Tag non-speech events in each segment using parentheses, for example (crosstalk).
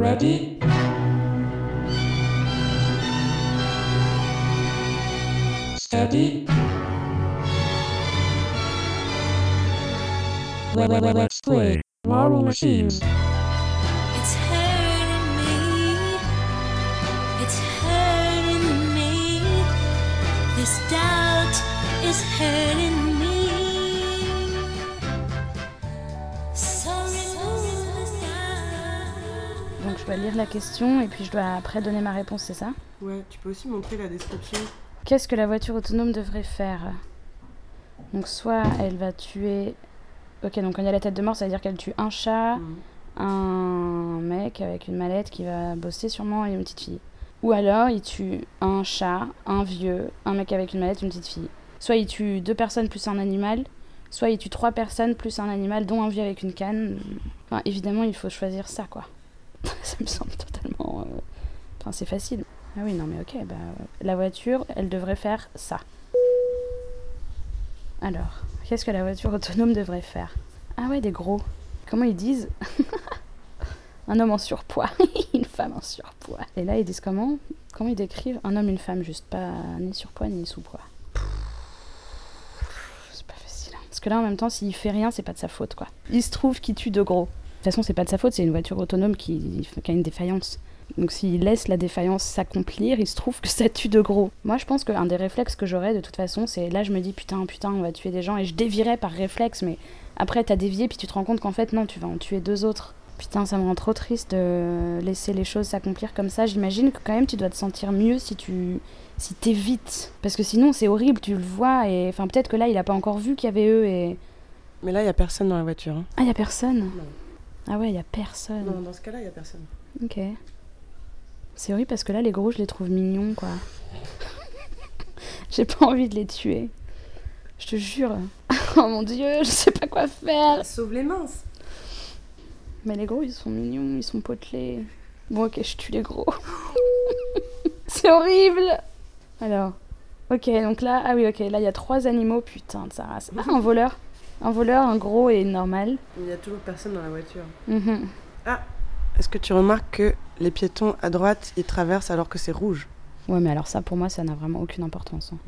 Ready? Steady? Let- let- let- Let's play Marble Machines. It's hurting me. It's hurting me. This doubt is hurting me. Donc je dois lire la question et puis je dois après donner ma réponse, c'est ça? Ouais, tu peux aussi montrer la description. Qu'est-ce que la voiture autonome devrait faire? Donc soit elle va tuer... Ok, donc quand il y a la tête de mort, ça veut dire qu'elle tue un chat, Mhm. un mec avec une mallette qui va bosser sûrement et une petite fille. Ou alors il tue un chat, un vieux, un mec avec une mallette, une petite fille. Soit il tue deux personnes plus un animal, soit il tue trois personnes plus un animal, dont un vieux avec une canne. Enfin, évidemment, il faut choisir ça, quoi. Ça me semble totalement... euh, Enfin, c'est facile. Ah oui, non, mais ok, bah, la voiture, elle devrait faire ça. Alors, qu'est-ce que la voiture autonome devrait faire? Ah ouais, des gros. Comment ils disent? Un homme en surpoids, (laughs) une femme en surpoids. Et là, ils disent comment? Comment ils décrivent Un homme, une femme, juste pas ni surpoids ni sous-poids. C'est pas facile. hein. Parce que là, en même temps, s'il fait rien, c'est pas de sa faute, quoi. Il se trouve qu'il tue de gros. De toute façon, c'est pas de sa faute, c'est une voiture autonome qui, qui a une défaillance. Donc s'il laisse la défaillance s'accomplir, il se trouve que ça tue de gros. Moi, je pense qu'un des réflexes que j'aurais de toute façon, c'est là, je me dis putain, putain, on va tuer des gens et je dévierais par réflexe, mais après, t'as dévié puis tu te rends compte qu'en fait, non, tu vas en tuer deux autres. Putain, ça me rend trop triste de laisser les choses s'accomplir comme ça. J'imagine que quand même, tu dois te sentir mieux si tu si t'évites. Parce que sinon, c'est horrible, tu le vois et enfin, peut-être que là, il a pas encore vu qu'il y avait eux et. Mais là, il y a personne dans la voiture. hein. Ah, y a personne? Ah ouais, y a personne. Non, dans ce cas-là, il y a personne. Ok. C'est horrible parce que là, les gros, je les trouve mignons, quoi. (laughs) J'ai pas envie de les tuer. Je te jure. (laughs) oh mon dieu, je sais pas quoi faire. Sauve les minces. Mais les gros, ils sont mignons, ils sont potelés. Bon, ok, je tue les gros. (laughs) C'est horrible. Alors, ok, donc là, ah oui, ok, là, il y a trois animaux, putain de sa race. Ah, un voleur. Un voleur, un gros et normal. Il y a toujours personne dans la voiture. Mhm. Est-ce que tu remarques que les piétons à droite, ils traversent alors que c'est rouge? Ouais, mais alors ça, pour moi, ça n'a vraiment aucune importance. hein.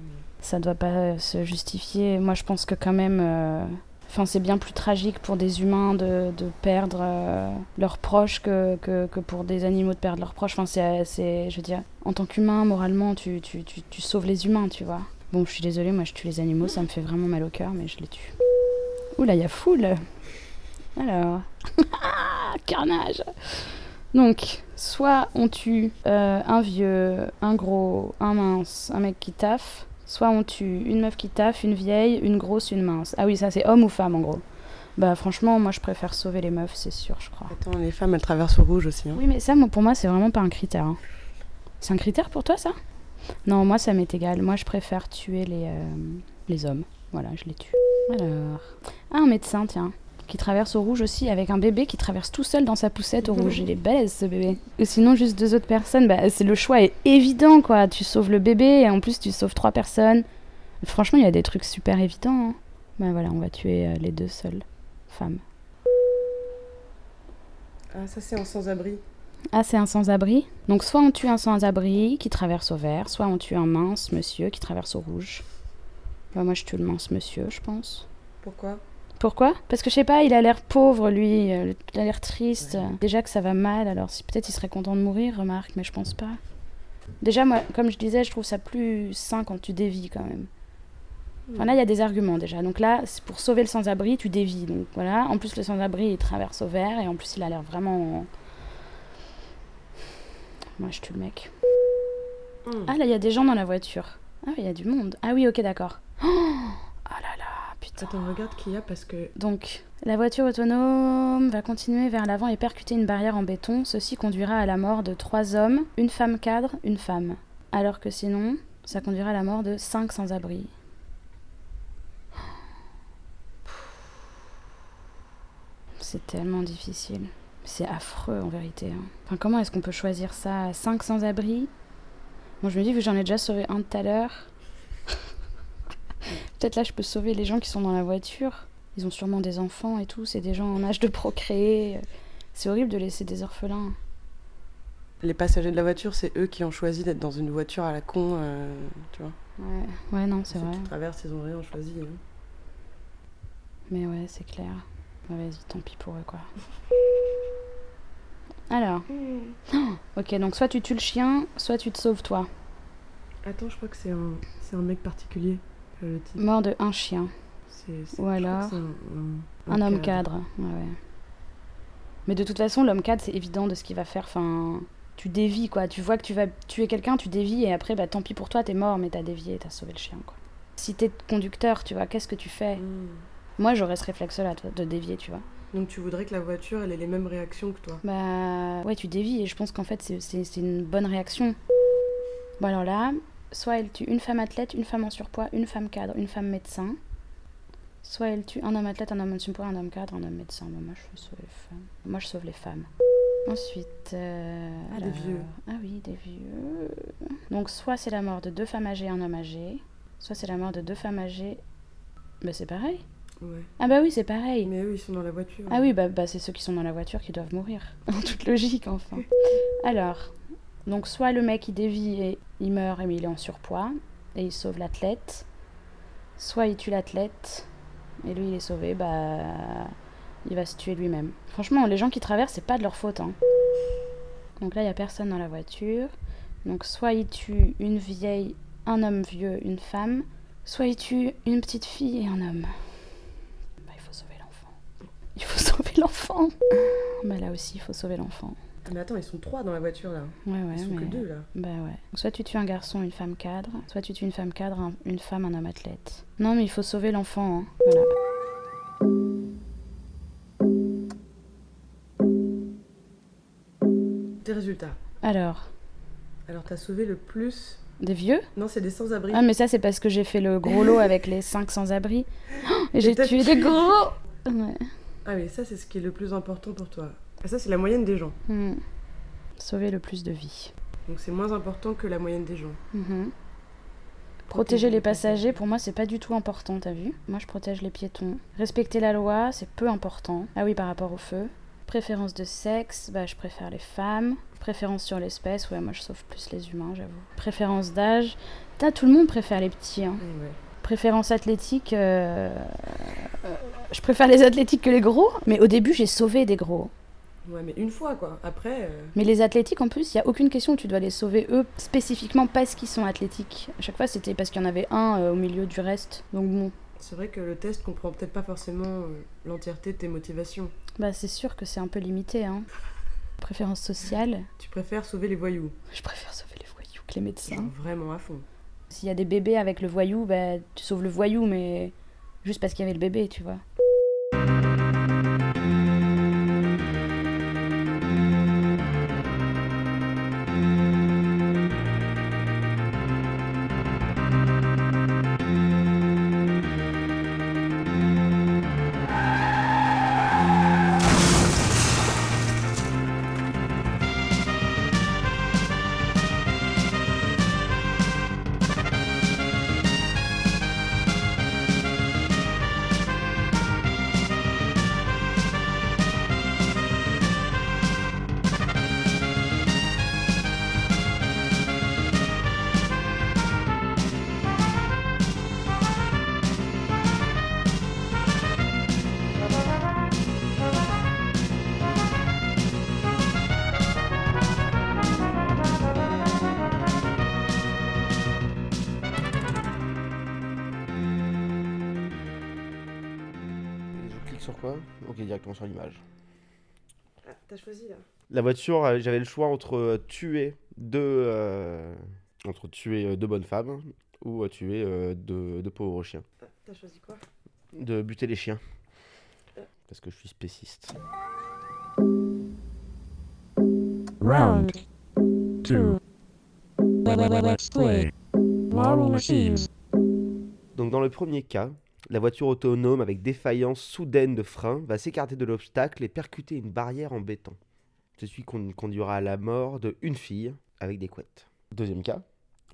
Ça doit pas euh, se justifier. Moi, je pense que quand même... euh, Enfin, c'est bien plus tragique pour des humains de, de perdre euh, leurs proches que, que, que pour des animaux de perdre leurs proches. Enfin, c'est, c'est- je veux dire, en tant qu'humain, moralement, tu, tu, tu, tu sauves les humains, tu vois. Bon, je suis désolée, moi, je tue les animaux, ça me fait vraiment mal au cœur, mais je les tue. Ouh là, il y a foule Alors... (laughs) Carnage Donc, soit on tue euh, un vieux, un gros, un mince, un mec qui taffe, soit on tue une meuf qui taffe, une vieille, une grosse, une mince. Ah oui, ça c'est homme ou femme en gros. Bah franchement, moi je préfère sauver les meufs, c'est sûr, je crois. Attends, les femmes, elles traversent au rouge aussi. hein. Oui, mais ça, moi, pour moi, c'est vraiment pas un critère. hein. C'est un critère pour toi, ça? Non, moi, ça m'est égal. Moi, je préfère tuer les, euh, les hommes. Voilà, je les tue. Alors. Ah, un médecin, tiens. Qui traverse au rouge aussi, avec un bébé qui traverse tout seul dans sa poussette au rouge. Il est balèze, ce bébé. Ou sinon, juste deux autres personnes. Bah, c'est le choix est évident, quoi. Tu sauves le bébé et en plus, tu sauves trois personnes. Franchement, il y a des trucs super évidents. hein. Bah voilà, on va tuer euh, les deux seules femmes. Ah, ça, c'est en sans-abri. Ah, c'est un sans-abri. Donc, soit on tue un sans-abri qui traverse au vert, soit on tue un mince monsieur qui traverse au rouge. Bah, moi, je tue le mince monsieur, je pense. Pourquoi? Pourquoi? Parce que je sais pas, il a l'air pauvre, lui. euh, Il a l'air triste. Déjà que ça va mal, alors si peut-être il serait content de mourir, remarque, mais je pense pas. Déjà, moi, comme je disais, je trouve ça plus sain quand tu dévis quand même. Enfin, là, il y a des arguments déjà. Donc là, c'est pour sauver le sans-abri, tu dévis. Donc voilà. En plus, le sans-abri, il traverse au vert et en plus, il a l'air vraiment. Moi, je tue le mec. Hmm. Ah, là, il y a des gens dans la voiture. Ah, il y a du monde. Ah oui, ok, d'accord. Oh là là, putain. Attends, regarde qu'il y a parce que. Donc, la voiture autonome va continuer vers l'avant et percuter une barrière en béton. Ceci conduira à la mort de trois hommes, une femme cadre, une femme. Alors que sinon, ça conduira à la mort de cinq sans-abri. C'est tellement difficile. C'est affreux en vérité. hein. Enfin, comment est-ce qu'on peut choisir ça? Cinq sans-abri? Bon, je me dis, vu que j'en ai déjà sauvé un tout à l'heure, peut-être là je peux sauver les gens qui sont dans la voiture. Ils ont sûrement des enfants et tout, c'est des gens en âge de procréer. C'est horrible de laisser des orphelins. les passagers de la voiture, c'est eux qui ont choisi d'être dans une voiture à la con, euh, tu vois. Ouais, ouais non, c'est vrai. qui traversent, ils ont rien choisi. hein. Mais ouais, c'est clair. Ouais, Vas-y, tant pis pour eux, quoi. Alors. Oh, ok, donc soit tu tues le chien, soit tu te sauves toi. Attends, je crois que c'est un, c'est un mec particulier, le. Mort de un chien. Ou alors un, Un homme cadre. Ouais, ouais. Mais de toute façon, l'homme cadre, c'est évident de ce qu'il va faire. Enfin, tu dévies, quoi. Tu vois que tu vas tuer quelqu'un, tu dévies, et après, bah tant pis pour toi, t'es mort, mais t'as dévié, t'as sauvé le chien, quoi. Si t'es conducteur, tu vois, qu'est-ce que tu fais? Hmm. Moi, j'aurais ce réflexe-là, de dévier, tu vois. Donc tu voudrais que la voiture, elle ait les mêmes réactions que toi? Bah ouais, tu dévies et je pense qu'en fait c'est une bonne réaction. Bon alors là, soit elle tue une femme athlète, une femme en surpoids, une femme cadre, une femme médecin. Soit elle tue un homme athlète, un homme en surpoids, un homme cadre, un homme médecin. Moi je fais sauver les femmes. Moi je sauve les femmes. Ensuite, euh, Ah, des vieux. Ah oui, des vieux. Donc soit c'est la mort de deux femmes âgées et un homme âgé, soit c'est la mort de deux femmes âgées. Bah c'est pareil. Ouais. Ah bah oui, c'est pareil. Mais eux, ils sont dans la voiture. Ah oui, bah, bah, c'est ceux qui sont dans la voiture qui doivent mourir. En (laughs) toute logique, enfin. (laughs) Alors, donc soit le mec il dévie et il meurt mais il est en surpoids et il sauve l'athlète, soit il tue l'athlète et lui il est sauvé, bah il va se tuer lui-même. Franchement, les gens qui traversent, c'est pas de leur faute. hein. Donc là, il y a personne dans la voiture. Donc soit il tue une vieille, un homme vieux, une femme, soit il tue une petite fille et un homme. Bah, il faut sauver l'enfant. Il faut (laughs) sauver l'enfant. Bah là aussi, il faut sauver l'enfant. Ah, mais attends, ils sont trois dans la voiture là. Ouais, ouais, Ils sont mais... que deux là. Bah ouais. Donc, soit tu tues un garçon, une femme cadre, soit tu tues une femme cadre, un- une femme, un homme athlète. Non, mais il faut sauver l'enfant. hein. Voilà. Tes résultats. Alors, Alors t'as sauvé le plus. des vieux? Non, c'est des sans-abri. Ah, mais ça, c'est parce que j'ai fait le gros lot avec les 5 sans-abri. Oh, (laughs) Et j'ai tué (laughs) des gros Ouais. Ah oui, ça c'est ce qui est le plus important pour toi. Et ça c'est la moyenne des gens. Hmm. Sauver le plus de vies. Donc c'est moins important que la moyenne des gens. Mhm. Protéger les passagers, pour moi, c'est pas du tout important, t'as vu? Moi, je protège les piétons. Respecter la loi, c'est peu important. Ah oui, par rapport au feu. Préférence de sexe, bah, je préfère les femmes. Préférence sur l'espèce, ouais, moi, je sauve plus les humains, j'avoue. Préférence d'âge, Putain, tout le monde préfère les petits. hein. Ouais. Préférence athlétique, euh, euh, je préfère les athlétiques que les gros. Mais au début, j'ai sauvé des gros. Ouais, mais une fois quoi. Après, euh, Mais les athlétiques, en plus, il n'y a aucune question tu dois les sauver eux spécifiquement parce qu'ils sont athlétiques. À chaque fois, c'était parce qu'il y en avait un euh, au milieu du reste. Donc bon, c'est vrai que le test comprend peut-être pas forcément euh, l'entièreté de tes motivations. bah c'est sûr que c'est un peu limité. Hein. (laughs) Préférence sociale, Tu préfères sauver les voyous? je préfère sauver les voyous que les médecins. Vraiment à fond. S'il y a des bébés avec le voyou, bah tu sauves le voyou, mais juste parce qu'il y avait le bébé, tu vois. Quoi Ok, directement sur l'image. Ah, t'as choisi là. La voiture, euh, j'avais le choix entre euh, tuer deux, euh, entre tuer euh, deux bonnes femmes ou tuer euh, deux, deux pauvres chiens. Ah, t'as choisi quoi? De buter les chiens. Parce que je suis spéciste. Round 2. Let's play. Marble Machines. Donc dans le premier cas, la voiture autonome avec défaillance soudaine de frein va s'écarter de l'obstacle et percuter une barrière en béton. Ceci con- conduira à la mort de une fille avec des couettes. Deuxième cas,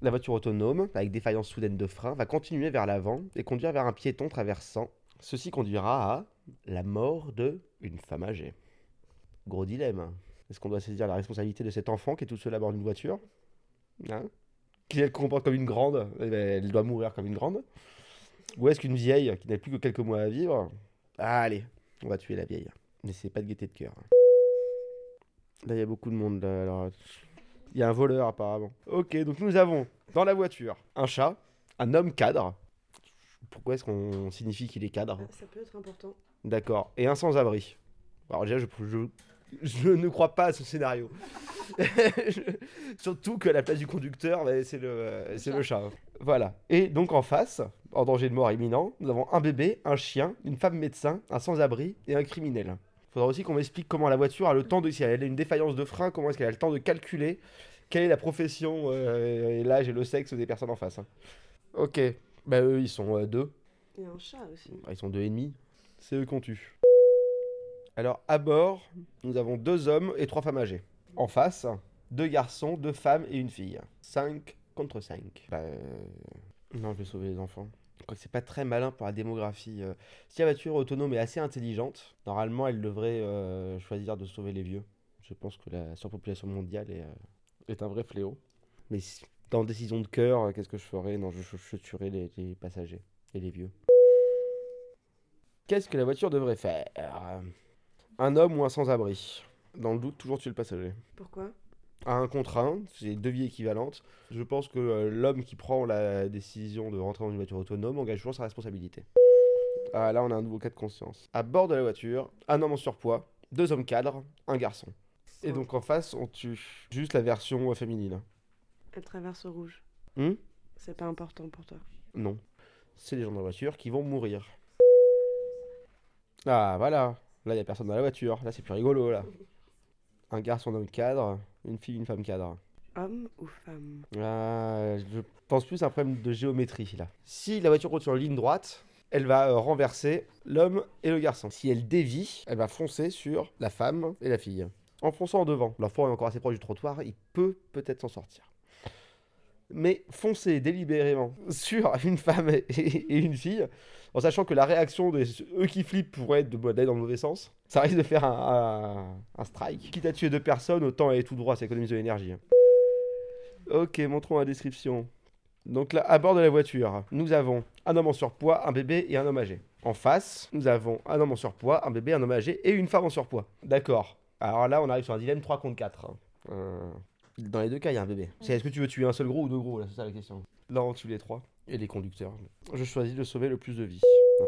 la voiture autonome avec défaillance soudaine de frein va continuer vers l'avant et conduire vers un piéton traversant. Ceci conduira à la mort de une femme âgée. Gros dilemme. Est-ce qu'on doit saisir la responsabilité de cet enfant qui est tout seul à bord d'une voiture? Hein? Qui elle comporte comme une grande? Eh ben, Elle doit mourir comme une grande Ou est-ce qu'une vieille qui n'a plus que quelques mois à vivre Ah, Allez, on va tuer la vieille. Mais c'est pas de gaieté de cœur. Là, il y a beaucoup de monde. Là, alors... Il y a un voleur apparemment. Ok, donc nous avons dans la voiture un chat, un homme cadre. Pourquoi est-ce qu'on signifie qu'il est cadre? Ça peut être important. D'accord. Et un sans-abri. Alors déjà, je, je, je ne crois pas à ce scénario. (laughs) Je- Surtout que la place du conducteur, bah, c'est le, c'est le chat. Voilà. Et donc en face, en danger de mort imminent, nous avons un bébé, un chien, une femme médecin, un sans-abri et un criminel. Il faudra aussi qu'on m'explique comment la voiture a le temps de... Si elle a une défaillance de frein, comment est-ce qu'elle a le temps de calculer quelle est la profession, euh, et l'âge et le sexe des personnes en face. hein. Ok. Bah eux, ils sont euh, deux. A un chat aussi. Ah, Ils sont deux et demi. C'est eux qu'on tue. Alors, à bord, nous avons deux hommes et trois femmes âgées. En face, deux garçons, deux femmes et une fille. 5 contre 5. Bah, euh, non, je vais sauver les enfants. Quoique c'est pas très malin pour la démographie. euh. Si la voiture autonome est assez intelligente, normalement, elle devrait euh, choisir de sauver les vieux. Je pense que la surpopulation mondiale est, est un vrai fléau. Mais dans décision de cœur, qu'est-ce que je ferais? Non, je, je- je tuerais les passagers et les vieux. Qu'est-ce que la voiture devrait faire? Un homme ou un sans-abri Dans le doute, toujours tuer le passager. Pourquoi? À un contre un, c'est deux vies équivalentes. Je pense que euh, l'homme qui prend la décision de rentrer dans une voiture autonome engage toujours sa responsabilité. Ah, là, on a un nouveau cas de conscience. À bord de la voiture, un homme en surpoids, deux hommes cadres, un garçon. Et donc en face, on tue juste la version euh, féminine. Elle traverse au rouge. Hmm? C'est pas important pour toi. Non. C'est les gens dans la voiture qui vont mourir. Ah, voilà. Là, il n'y a personne dans la voiture. Là, c'est plus rigolo, là. Un garçon, un homme cadre. Une fille, une femme cadre. Homme ou femme? Ah, je pense plus à un problème de géométrie, là. Si la voiture roule sur une ligne droite, elle va euh, renverser l'homme et le garçon. Si elle dévie, elle va foncer sur la femme et la fille. En fonçant en devant. L'enfant est encore assez proche du trottoir, il peut peut-être s'en sortir. Mais foncer délibérément sur une femme et, une fille, en sachant que la réaction de eux qui flippent pourrait être de- d'aller dans le mauvais sens, ça risque de faire un, strike. Quitte à tuer deux personnes, autant aller tout droit, ça économise de l'énergie. Ok, montrons la description. Donc là, à bord de la voiture, nous avons un homme en surpoids, un bébé et un homme âgé. En face, nous avons un homme en surpoids, un bébé, un homme âgé et une femme en surpoids. D'accord. Alors là, on arrive sur un dilemme 3 contre 4. hein. Euh, Dans les deux cas, il y a un bébé. C'est est-ce que tu veux tuer un seul gros ou deux gros là C'est ça la question. Là, on tue les trois. Et les conducteurs. Je choisis de sauver le plus de vies. hein.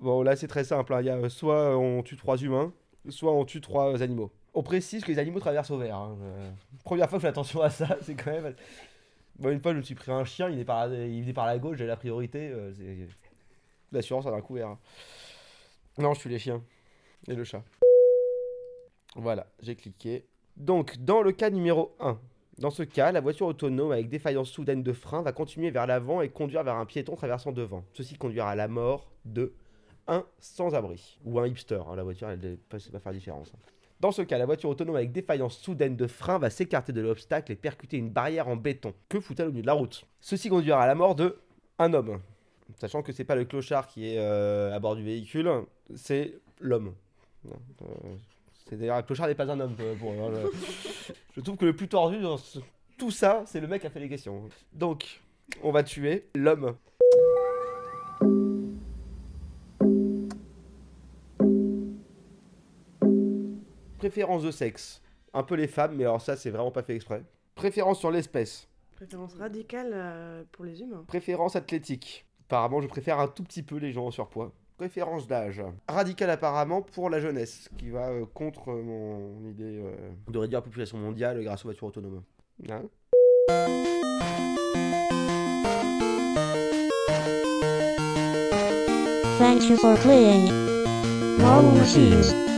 Bon, là, c'est très simple. hein. Il y a euh, soit on tue trois humains, soit on tue trois euh, animaux. On précise que les animaux traversent au vert. hein. Euh, Première fois que je fais attention à ça, (laughs) c'est quand même. Bon, une fois, je me suis pris un chien, il est par la, il venait par la gauche, j'ai la priorité. euh, c'est- L'assurance a un couvert. hein. Non, je tue les chiens. Et le chat. Voilà, j'ai cliqué. Donc, dans le cas numéro 1, dans ce cas, la voiture autonome avec défaillance soudaine de frein va continuer vers l'avant et conduire vers un piéton traversant devant. Ceci conduira à la mort de un sans-abri ou un hipster. hein, la voiture, elle ne va pas faire différence. hein. Dans ce cas, la voiture autonome avec défaillance soudaine de frein va s'écarter de l'obstacle et percuter une barrière en béton. Que fout-elle au milieu de la route? Ceci conduira à la mort de un homme. Sachant que c'est pas le clochard qui est euh, à bord du véhicule, c'est l'homme. Euh, c'est d'ailleurs clochard n'est pas un homme euh, euh, je trouve que le plus tordu dans ce- tout ça, c'est le mec qui a fait les questions. Donc, on va tuer l'homme. Préférence de sexe. Un peu les femmes, mais alors ça, c'est vraiment pas fait exprès. Préférence sur l'espèce. Préférence radicale euh, pour les humains. Préférence athlétique. Apparemment, je préfère un tout petit peu les gens en surpoids. Préférence d'âge. Radical apparemment pour la jeunesse, qui va euh, contre euh, mon idée euh, de réduire la population mondiale grâce aux voitures autonomes. Hein? Thank you for playing Marvel Machines.